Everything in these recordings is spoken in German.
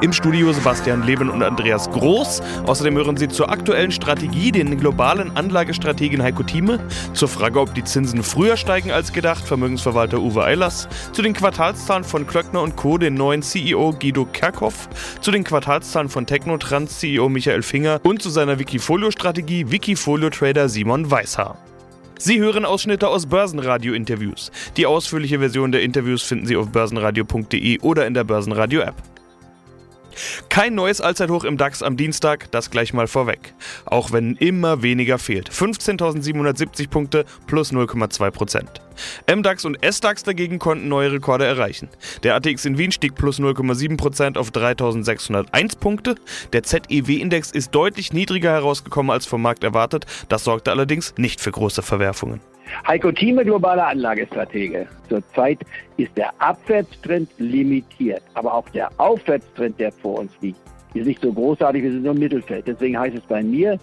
Im Studio Sebastian Leben und Andreas Groß. Außerdem hören Sie zur aktuellen Strategie den globalen Anlagestrategen Heiko Thieme, zur Frage, ob die Zinsen früher steigen als gedacht, Vermögensverwalter Uwe Eilers, zu den Quartalszahlen von Klöckner und Co., den neuen CEO Guido Kerkhoff, zu den Quartalszahlen von Technotrans CEO Michael Finger und zu seiner Wikifolio-Strategie Wikifolio-Trader Simon Weishaar. Sie hören Ausschnitte aus Börsenradio-Interviews. Die ausführliche Version der Interviews finden Sie auf börsenradio.de oder in der Börsenradio-App. Kein neues Allzeithoch im DAX am Dienstag, das gleich mal vorweg. Auch wenn immer weniger fehlt. 15.770 Punkte plus 0,2 Prozent. MDAX und SDAX dagegen konnten neue Rekorde erreichen. Der ATX in Wien stieg plus 0,7 Prozent auf 3.601 Punkte. Der ZEW-Index ist deutlich niedriger herausgekommen als vom Markt erwartet. Das sorgte allerdings nicht für große Verwerfungen. Heiko Thieme, globaler Anlagestratege. Zurzeit ist der Abwärtstrend limitiert, aber auch der Aufwärtstrend, der vor uns liegt, ist nicht so großartig, wir sind nur im Mittelfeld. Deswegen heißt es bei mir,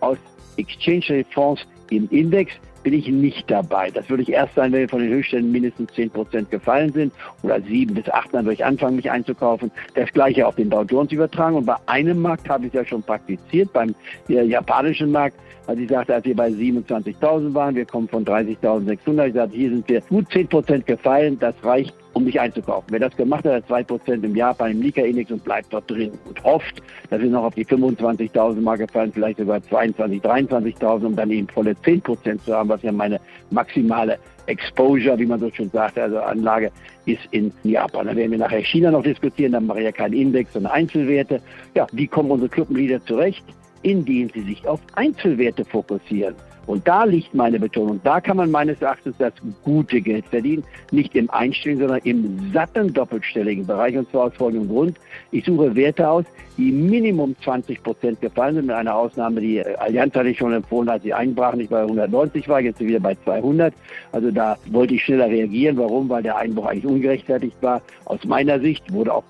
aus Exchange Fonds im Index bin ich nicht dabei. Das würde ich erst sein, wenn von den Höchstständen mindestens 10 Prozent gefallen sind oder 7 bis 8, dann würde ich anfangen, mich einzukaufen. Das gleiche auf den Dow Jones übertragen. Und bei einem Markt habe ich es ja schon praktiziert, beim japanischen Markt als ich sagte, als wir bei 27.000 waren, wir kommen von 30.600, ich sagte, hier sind wir gut 10 Prozent gefallen, das reicht, um mich einzukaufen. Wer das gemacht hat, hat 2 Prozent im Jahr bei einem Nika-Index und bleibt dort drin und hofft, dass wir noch auf die 25.000 mal gefallen, vielleicht sogar 22.000, 23.000, um dann eben volle 10 Prozent zu haben, was ja meine maximale Exposure, wie man so schön sagt, also Anlage ist in Japan. Da werden wir nachher China noch diskutieren, dann mache ich ja keinen Index, sondern Einzelwerte. Ja, wie kommen unsere Clubmitglieder zurecht? indem sie sich auf Einzelwerte fokussieren. Und da liegt meine Betonung. Da kann man meines Erachtens das gute Geld verdienen. Nicht im einstelligen, sondern im satten doppelstelligen Bereich. Und zwar aus folgendem Grund. Ich suche Werte aus, die Minimum 20 Prozent gefallen sind. Mit einer Ausnahme, die Allianz hatte ich schon empfohlen, als sie einbrachen. Ich bei 190 war, jetzt wieder bei 200. Also da wollte ich schneller reagieren. Warum? Weil der Einbruch eigentlich ungerechtfertigt war. Aus meiner Sicht wurde auch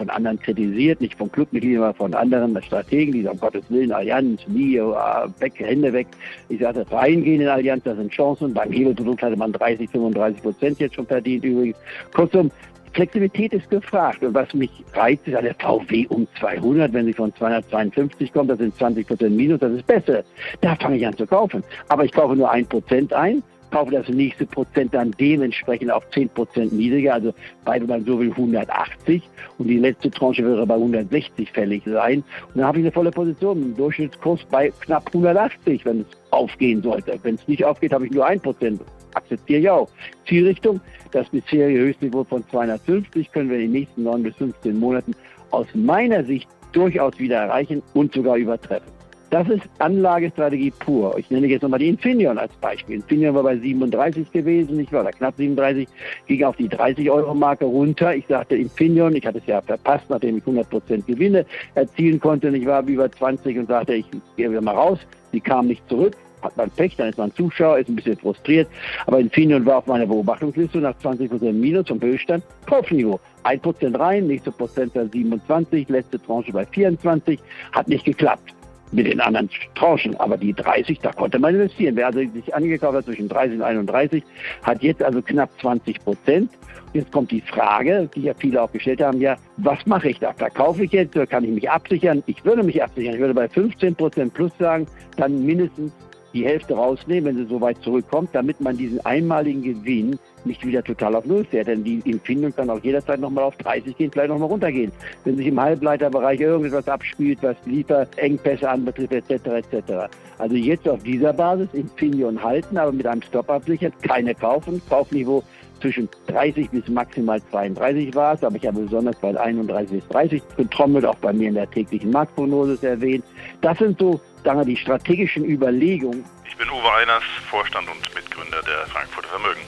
von anderen kritisiert, nicht von Clubmitgliedern, aber von anderen Strategen, die sagen, Gottes Willen, Allianz, nie, weg, Hände weg. Ich sagte, reingehen in Allianz, das sind Chancen. Beim Hebelprodukt hatte man 30, 35 Prozent jetzt schon verdient übrigens. Kurzum, Flexibilität ist gefragt. Und was mich reizt, ist eine VW um 200. Wenn sie von 252 kommt, das sind 20 Prozent Minus, das ist besser. Da fange ich an zu kaufen. Aber ich kaufe nur ein Prozent ein kaufe das nächste Prozent dann dementsprechend auf 10 Prozent niedriger, also bei, wenn so will, 180 und die letzte Tranche wäre bei 160 fällig sein. Und dann habe ich eine volle Position, einen Durchschnittskurs bei knapp 180, wenn es aufgehen sollte. Wenn es nicht aufgeht, habe ich nur 1 Prozent. Akzeptiere ich auch. Zielrichtung, das bisherige Höchstniveau von 250 können wir in den nächsten 9 bis 15 Monaten aus meiner Sicht durchaus wieder erreichen und sogar übertreffen. Das ist Anlagestrategie pur. Ich nenne jetzt nochmal die Infineon als Beispiel. Infineon war bei 37 gewesen, ich war da knapp 37, ging auf die 30-Euro-Marke runter. Ich sagte Infineon, ich hatte es ja verpasst, nachdem ich 100% Gewinne erzielen konnte. Ich war über 20 und sagte, ich gehe wieder mal raus. Sie kam nicht zurück hat man Pech, dann ist man Zuschauer, ist ein bisschen frustriert. Aber Infineon war auf meiner Beobachtungsliste nach 20% Minus zum Höchststand Kaufniveau. 1% rein, nächste Prozent 27, letzte Tranche bei 24, hat nicht geklappt mit den anderen Tranchen. Aber die 30, da konnte man investieren. Wer also sich angekauft hat zwischen 30 und 31, hat jetzt also knapp 20 Prozent. Jetzt kommt die Frage, die ja viele auch gestellt haben, ja, was mache ich da? Verkaufe ich jetzt oder kann ich mich absichern? Ich würde mich absichern. Ich würde bei 15 Prozent plus sagen, dann mindestens die Hälfte rausnehmen, wenn sie so weit zurückkommt, damit man diesen einmaligen Gewinn nicht wieder total auf Null fährt. Denn die Empfindung kann auch jederzeit nochmal auf 30 gehen, vielleicht nochmal runtergehen. Wenn sich im Halbleiterbereich irgendetwas abspielt, was Lieferengpässe anbetrifft, etc. etc. Also jetzt auf dieser Basis Infineon halten, aber mit einem Stop absichern, keine kaufen. Kaufniveau zwischen 30 bis maximal 32 war es, aber ich habe besonders bei 31 bis 30 getrommelt, auch bei mir in der täglichen Marktprognose erwähnt. Das sind so sagen wir, die strategischen Überlegungen. Ich bin Uwe Einers, Vorstand und Mitgründer der Frankfurter Vermögen.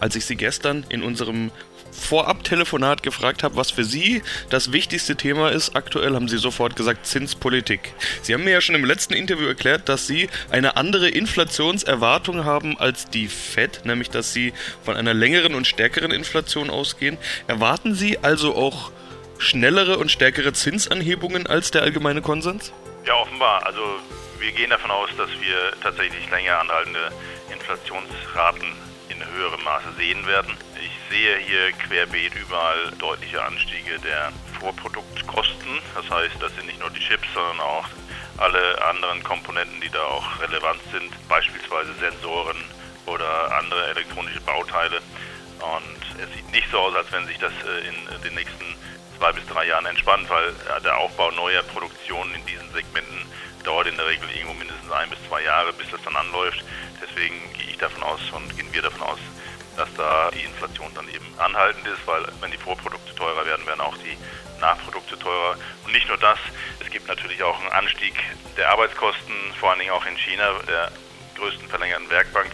Als ich Sie gestern in unserem Vorab-Telefonat gefragt habe, was für Sie das wichtigste Thema ist, aktuell haben Sie sofort gesagt Zinspolitik. Sie haben mir ja schon im letzten Interview erklärt, dass Sie eine andere Inflationserwartung haben als die Fed, nämlich dass Sie von einer längeren und stärkeren Inflation ausgehen. Erwarten Sie also auch schnellere und stärkere Zinsanhebungen als der allgemeine Konsens? Ja, offenbar. Also wir gehen davon aus, dass wir tatsächlich länger anhaltende Inflationsraten in höherem Maße sehen werden. Ich sehe hier querbeet überall deutliche Anstiege der Vorproduktkosten. Das heißt, das sind nicht nur die Chips, sondern auch alle anderen Komponenten, die da auch relevant sind, beispielsweise Sensoren oder andere elektronische Bauteile. Und es sieht nicht so aus, als wenn sich das äh, in den nächsten zwei bis drei Jahren entspannt, weil der Aufbau neuer Produktionen in diesen Segmenten dauert in der Regel irgendwo mindestens ein bis zwei Jahre, bis das dann anläuft. Deswegen gehe ich davon aus und gehen wir davon aus, dass da die Inflation dann eben anhaltend ist, weil wenn die Vorprodukte teurer werden, werden auch die Nachprodukte teurer. Und nicht nur das, es gibt natürlich auch einen Anstieg der Arbeitskosten, vor allen Dingen auch in China, der größten verlängerten Werkbank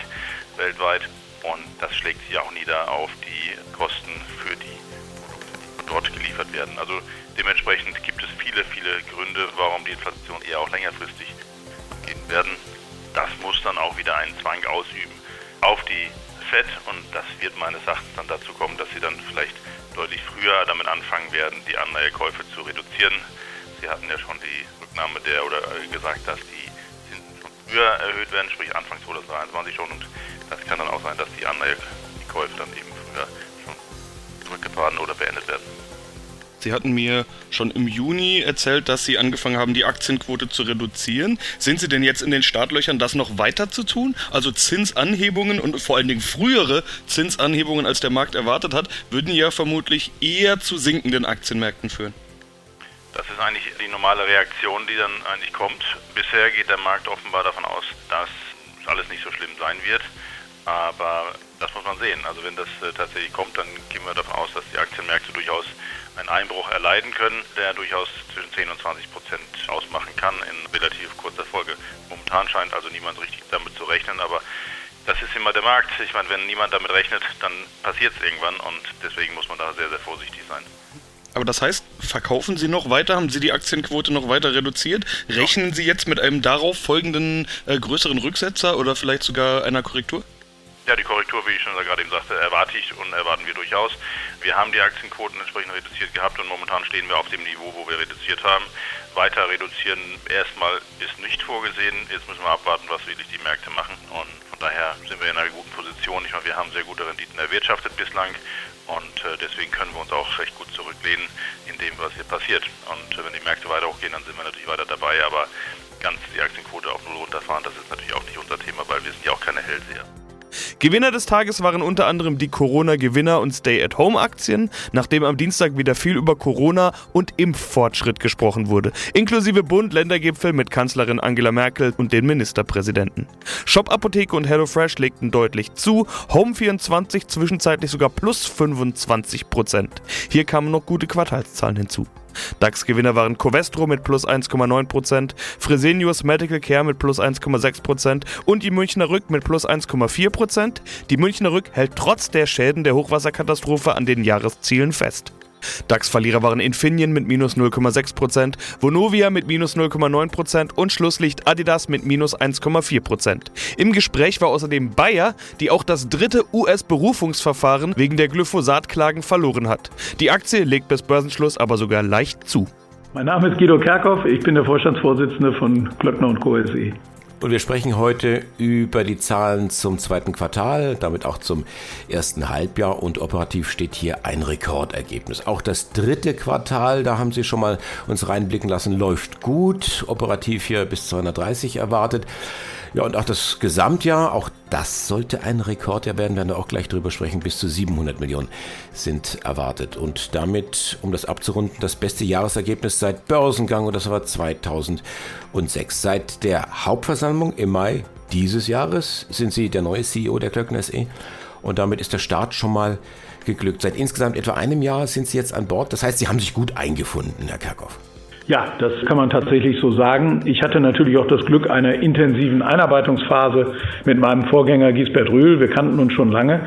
weltweit. Und das schlägt sich auch nieder auf die Kosten für die dort geliefert werden. Also dementsprechend gibt es viele, viele Gründe, warum die Inflation eher auch längerfristig gehen werden. Das muss dann auch wieder einen Zwang ausüben auf die FED und das wird meines Erachtens dann dazu kommen, dass sie dann vielleicht deutlich früher damit anfangen werden, die Anleihekäufe zu reduzieren. Sie hatten ja schon die Rücknahme der oder gesagt, dass die Zinsen schon früher erhöht werden, sprich Anfang 2023 schon und das kann dann auch sein, dass die Anleihekäufe dann eben früher schon zurückgefahren oder beendet werden. Sie hatten mir schon im Juni erzählt, dass Sie angefangen haben, die Aktienquote zu reduzieren. Sind Sie denn jetzt in den Startlöchern, das noch weiter zu tun? Also Zinsanhebungen und vor allen Dingen frühere Zinsanhebungen, als der Markt erwartet hat, würden ja vermutlich eher zu sinkenden Aktienmärkten führen. Das ist eigentlich die normale Reaktion, die dann eigentlich kommt. Bisher geht der Markt offenbar davon aus, dass alles nicht so schlimm sein wird. Aber das muss man sehen. Also wenn das äh, tatsächlich kommt, dann gehen wir davon aus, dass die Aktienmärkte durchaus einen Einbruch erleiden können, der durchaus zwischen 10 und 20 Prozent ausmachen kann in relativ kurzer Folge. Momentan scheint also niemand richtig damit zu rechnen, aber das ist immer der Markt. Ich meine, wenn niemand damit rechnet, dann passiert es irgendwann und deswegen muss man da sehr, sehr vorsichtig sein. Aber das heißt, verkaufen Sie noch weiter? Haben Sie die Aktienquote noch weiter reduziert? Rechnen Sie jetzt mit einem darauf folgenden äh, größeren Rücksetzer oder vielleicht sogar einer Korrektur? Ja, die Korrektur, wie ich schon gerade eben sagte, erwarte ich und erwarten wir durchaus. Wir haben die Aktienquoten entsprechend reduziert gehabt und momentan stehen wir auf dem Niveau, wo wir reduziert haben. Weiter reduzieren erstmal ist nicht vorgesehen. Jetzt müssen wir abwarten, was wirklich die Märkte machen. Und von daher sind wir in einer guten Position. Ich meine, wir haben sehr gute Renditen erwirtschaftet bislang und äh, deswegen können wir uns auch recht gut zurücklehnen in dem, was hier passiert. Und äh, wenn die Märkte weiter hochgehen, dann sind wir natürlich weiter dabei. Aber ganz die Aktienquote auf Null runterfahren, das ist natürlich auch nicht unser Thema, weil wir sind ja auch keine Hellseher. Gewinner des Tages waren unter anderem die Corona-Gewinner und Stay-at-Home-Aktien, nachdem am Dienstag wieder viel über Corona und Impffortschritt gesprochen wurde, inklusive Bund-Ländergipfel mit Kanzlerin Angela Merkel und den Ministerpräsidenten. Shop Apotheke und HelloFresh legten deutlich zu, Home24 zwischenzeitlich sogar plus 25 Prozent. Hier kamen noch gute Quartalszahlen hinzu. DAX-Gewinner waren Covestro mit plus 1,9%, Fresenius Medical Care mit plus 1,6% und die Münchner Rück mit plus 1,4%. Die Münchner Rück hält trotz der Schäden der Hochwasserkatastrophe an den Jahreszielen fest. DAX-Verlierer waren Infineon mit minus 0,6%, Vonovia mit minus 0,9% und Schlusslicht Adidas mit minus 1,4%. Im Gespräch war außerdem Bayer, die auch das dritte US-Berufungsverfahren wegen der Glyphosat-Klagen verloren hat. Die Aktie legt bis Börsenschluss aber sogar leicht zu. Mein Name ist Guido Kerkhoff, ich bin der Vorstandsvorsitzende von Glöckner Co. SE. Und wir sprechen heute über die Zahlen zum zweiten Quartal, damit auch zum ersten Halbjahr. Und operativ steht hier ein Rekordergebnis. Auch das dritte Quartal, da haben Sie schon mal uns reinblicken lassen, läuft gut. Operativ hier bis 230 erwartet. Ja, und auch das Gesamtjahr, auch das sollte ein Rekordjahr werden, werden wir auch gleich drüber sprechen. Bis zu 700 Millionen sind erwartet. Und damit, um das abzurunden, das beste Jahresergebnis seit Börsengang und das war 2006. Seit der Hauptversammlung im Mai dieses Jahres sind Sie der neue CEO der Klöckner SE und damit ist der Start schon mal geglückt. Seit insgesamt etwa einem Jahr sind Sie jetzt an Bord. Das heißt, Sie haben sich gut eingefunden, Herr Kerkhoff. Ja, das kann man tatsächlich so sagen. Ich hatte natürlich auch das Glück einer intensiven Einarbeitungsphase mit meinem Vorgänger Gisbert Rühl. Wir kannten uns schon lange.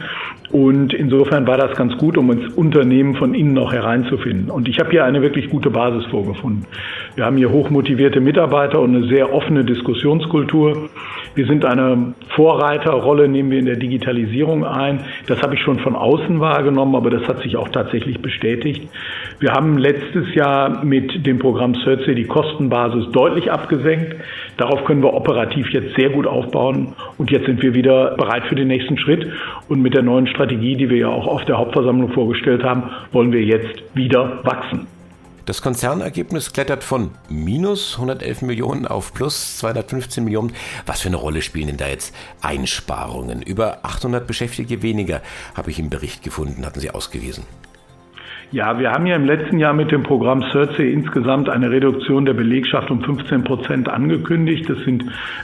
Und insofern war das ganz gut, um ins Unternehmen von innen auch hereinzufinden. Und ich habe hier eine wirklich gute Basis vorgefunden. Wir haben hier hochmotivierte Mitarbeiter und eine sehr offene Diskussionskultur. Wir sind eine Vorreiterrolle, nehmen wir in der Digitalisierung ein. Das habe ich schon von außen wahrgenommen, aber das hat sich auch tatsächlich bestätigt. Wir haben letztes Jahr mit dem Programm CERTSE die Kostenbasis deutlich abgesenkt. Darauf können wir operativ jetzt sehr gut aufbauen. Und jetzt sind wir wieder bereit für den nächsten Schritt. Und mit der neuen Strategie, die wir ja auch auf der Hauptversammlung vorgestellt haben, wollen wir jetzt wieder wachsen. Das Konzernergebnis klettert von minus 111 Millionen auf plus 215 Millionen. Was für eine Rolle spielen denn da jetzt Einsparungen? Über 800 Beschäftigte weniger habe ich im Bericht gefunden, hatten Sie ausgewiesen. Ja, wir haben ja im letzten Jahr mit dem Programm CERCE insgesamt eine Reduktion der Belegschaft um 15 Prozent angekündigt. Das sind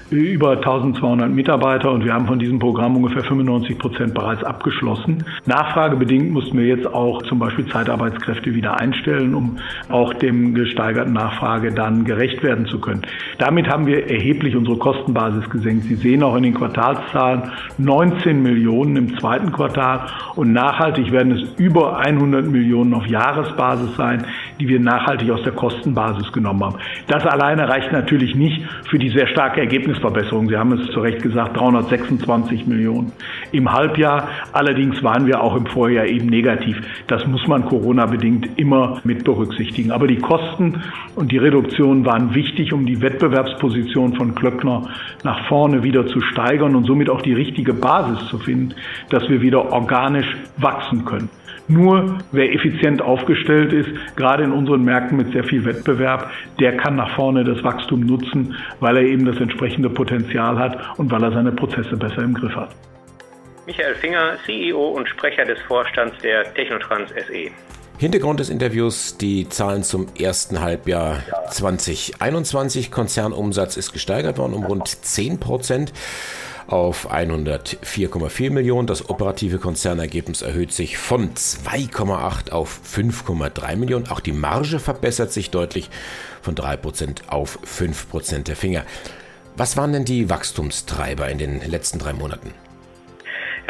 über 1200 Mitarbeiter und wir haben von diesem Programm ungefähr 95 Prozent bereits abgeschlossen. Nachfragebedingt mussten wir jetzt auch zum Beispiel Zeitarbeitskräfte wieder einstellen, um auch dem gesteigerten Nachfrage dann gerecht werden zu können. Damit haben wir erheblich unsere Kostenbasis gesenkt. Sie sehen auch in den Quartalszahlen 19 Millionen im zweiten Quartal und nachhaltig werden es über 100 Millionen auf Jahresbasis sein, die wir nachhaltig aus der Kostenbasis genommen haben. Das alleine reicht natürlich nicht für die sehr starke Ergebnisverbesserung. Sie haben es zu Recht gesagt, 326 Millionen im Halbjahr. Allerdings waren wir auch im Vorjahr eben negativ. Das muss man Corona-bedingt immer mit berücksichtigen. Aber die Kosten und die Reduktion waren wichtig, um die Wettbewerbsposition von Klöckner nach vorne wieder zu steigern und somit auch die richtige Basis zu finden, dass wir wieder organisch wachsen können. Nur wer effizient aufgestellt ist, gerade in unseren Märkten mit sehr viel Wettbewerb, der kann nach vorne das Wachstum nutzen, weil er eben das entsprechende Potenzial hat und weil er seine Prozesse besser im Griff hat. Michael Finger, CEO und Sprecher des Vorstands der Technotrans SE. Hintergrund des Interviews die Zahlen zum ersten Halbjahr 2021. Konzernumsatz ist gesteigert worden um rund 10 Prozent auf 104,4 Millionen. Das operative Konzernergebnis erhöht sich von 2,8 auf 5,3 Millionen. Auch die Marge verbessert sich deutlich von 3% auf 5% der Finger. Was waren denn die Wachstumstreiber in den letzten drei Monaten?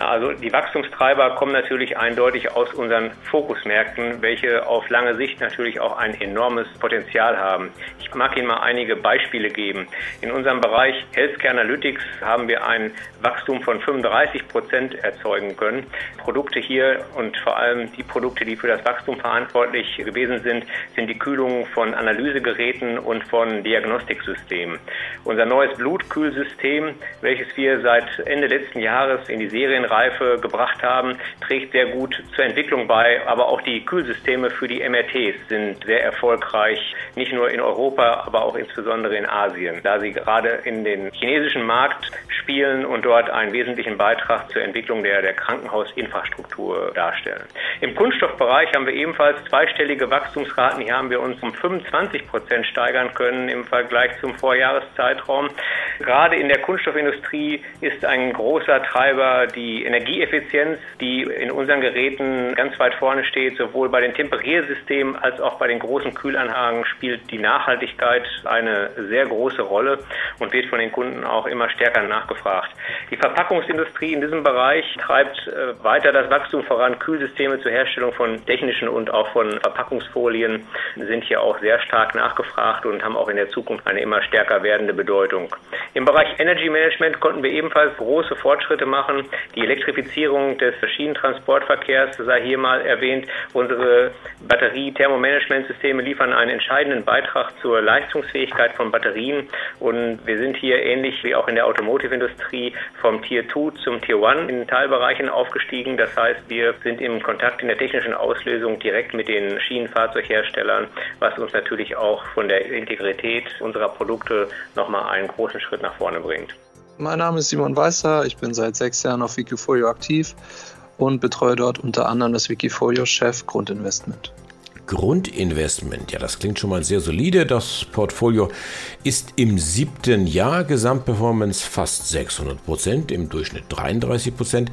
Also die Wachstumstreiber kommen natürlich eindeutig aus unseren Fokusmärkten, welche auf lange Sicht natürlich auch ein enormes Potenzial haben. Ich mag Ihnen mal einige Beispiele geben. In unserem Bereich Healthcare Analytics haben wir ein Wachstum von 35 Prozent erzeugen können. Produkte hier und vor allem die Produkte, die für das Wachstum verantwortlich gewesen sind, sind die Kühlung von Analysegeräten und von Diagnostiksystemen. Unser neues Blutkühlsystem, welches wir seit Ende letzten Jahres in die Serien Serienreife gebracht haben, trägt sehr gut zur Entwicklung bei. Aber auch die Kühlsysteme für die MRTs sind sehr erfolgreich, nicht nur in Europa, aber auch insbesondere in Asien, da sie gerade in den chinesischen Markt spielen und dort einen wesentlichen Beitrag zur Entwicklung der, der Krankenhausinfrastruktur darstellen. Im Kunststoffbereich haben wir ebenfalls zweistellige Wachstumsraten. Hier haben wir uns um 25 Prozent steigern können im Vergleich zum Vorjahreszeitraum. Gerade in der Kunststoffindustrie ist ein großer Treiber die Energieeffizienz, die in unseren Geräten ganz weit vorne steht. Sowohl bei den Temperiersystemen als auch bei den großen Kühlanlagen spielt die Nachhaltigkeit eine sehr große Rolle und wird von den Kunden auch immer stärker nachgefragt. Die Verpackungsindustrie in diesem Bereich treibt äh, weiter das Wachstum voran. Kühlsysteme zur Herstellung von technischen und auch von Verpackungsfolien sind hier auch sehr stark nachgefragt und haben auch in der Zukunft eine immer stärker werdende Bedeutung. Im Bereich Energy Management konnten wir ebenfalls große Fortschritte machen. Die Elektrifizierung des Schienentransportverkehrs sei hier mal erwähnt. Unsere Batterie-Thermomanagementsysteme liefern einen entscheidenden Beitrag zur Leistungsfähigkeit von Batterien und wir sind hier ähnlich wie auch in der Automotive-Industrie vom Tier 2 zum Tier 1 in Teilbereichen aufgestiegen. Das heißt, wir sind im Kontakt in der technischen Auslösung direkt mit den Schienenfahrzeugherstellern, was uns natürlich auch von der Integrität unserer Produkte nochmal einen großen Schritt nach vorne bringt. Mein Name ist Simon Weißer, ich bin seit sechs Jahren auf Wikifolio aktiv und betreue dort unter anderem das Wikifolio-Chef Grundinvestment. Grundinvestment, ja, das klingt schon mal sehr solide. Das Portfolio ist im siebten Jahr Gesamtperformance fast 600 Prozent, im Durchschnitt 33 Prozent.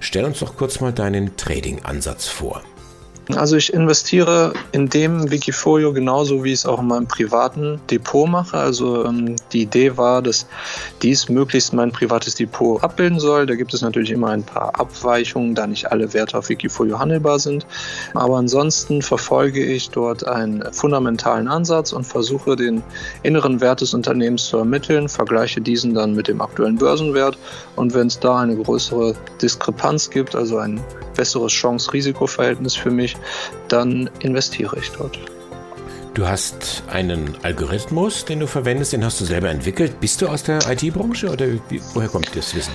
Stell uns doch kurz mal deinen Trading-Ansatz vor. Also ich investiere in dem Wikifolio genauso, wie ich es auch in meinem privaten Depot mache. Also ähm, die Idee war, dass dies möglichst mein privates Depot abbilden soll. Da gibt es natürlich immer ein paar Abweichungen, da nicht alle Werte auf Wikifolio handelbar sind. Aber ansonsten verfolge ich dort einen fundamentalen Ansatz und versuche den inneren Wert des Unternehmens zu ermitteln, vergleiche diesen dann mit dem aktuellen Börsenwert und wenn es da eine größere Diskrepanz gibt, also ein besseres Chance-Risiko-Verhältnis für mich, dann investiere ich dort. Du hast einen Algorithmus, den du verwendest, den hast du selber entwickelt. Bist du aus der IT-Branche oder wie, woher kommt das Wissen?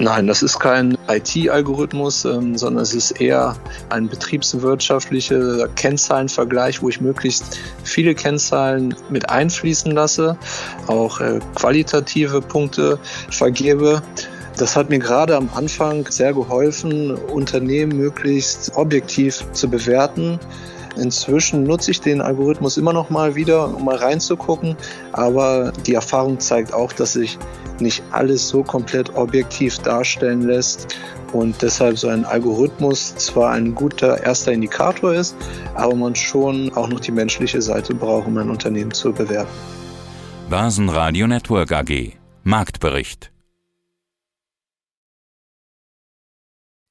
Nein, das ist kein IT-Algorithmus, ähm, sondern es ist eher ein betriebswirtschaftlicher Kennzahlenvergleich, wo ich möglichst viele Kennzahlen mit einfließen lasse, auch äh, qualitative Punkte vergebe. Das hat mir gerade am Anfang sehr geholfen, Unternehmen möglichst objektiv zu bewerten. Inzwischen nutze ich den Algorithmus immer noch mal wieder, um mal reinzugucken. Aber die Erfahrung zeigt auch, dass sich nicht alles so komplett objektiv darstellen lässt und deshalb so ein Algorithmus zwar ein guter erster Indikator ist, aber man schon auch noch die menschliche Seite braucht, um ein Unternehmen zu bewerten. Börsenradio Network AG Marktbericht